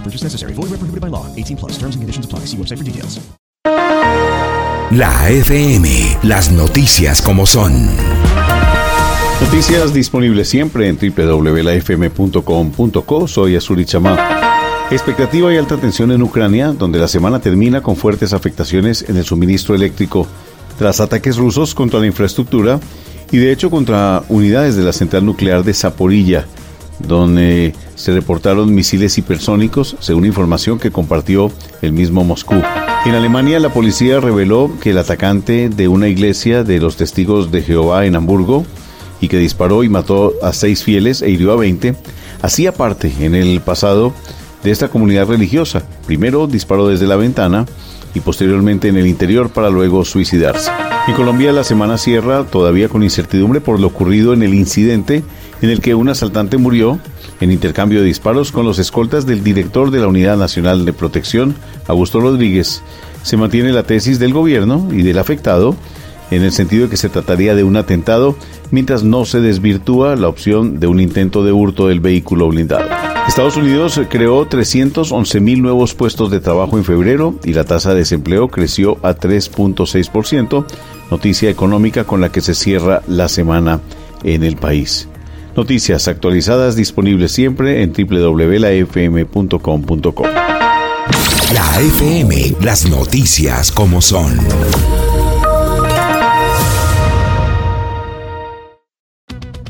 No purchase necessary. Void where prohibited by law. 18 plus. Terms and conditions apply. See website for details. La FM, las noticias como son. Noticias disponibles siempre en www.lafm.com.co. Soy Azuri Chamá. Expectativa y alta tensión en Ucrania, donde la semana termina con fuertes afectaciones en el suministro eléctrico tras ataques rusos contra la infraestructura y de hecho contra unidades de la central nuclear de Zaporilla, donde se reportaron misiles hipersónicos, según información que compartió el mismo Moscú. En Alemania, la policía reveló que el atacante de una iglesia de los testigos de Jehová en Hamburgo, y que disparó y mató a seis fieles e hirió a 20, hacía parte en el pasado de esta comunidad religiosa. Primero disparó desde la ventana y posteriormente en el interior para luego suicidarse. En Colombia la semana cierra todavía con incertidumbre por lo ocurrido en el incidente en el que un asaltante murió en intercambio de disparos con los escoltas del director de la Unidad Nacional de Protección, Augusto Rodríguez. Se mantiene la tesis del gobierno y del afectado en el sentido de que se trataría de un atentado, mientras no se desvirtúa la opción de un intento de hurto del vehículo blindado. Estados Unidos creó 311 mil nuevos puestos de trabajo en febrero y la tasa de desempleo creció a 3.6%, noticia económica con la que se cierra la semana en el país. Noticias actualizadas disponibles siempre en www.lafm.com.co. La FM, las noticias como son.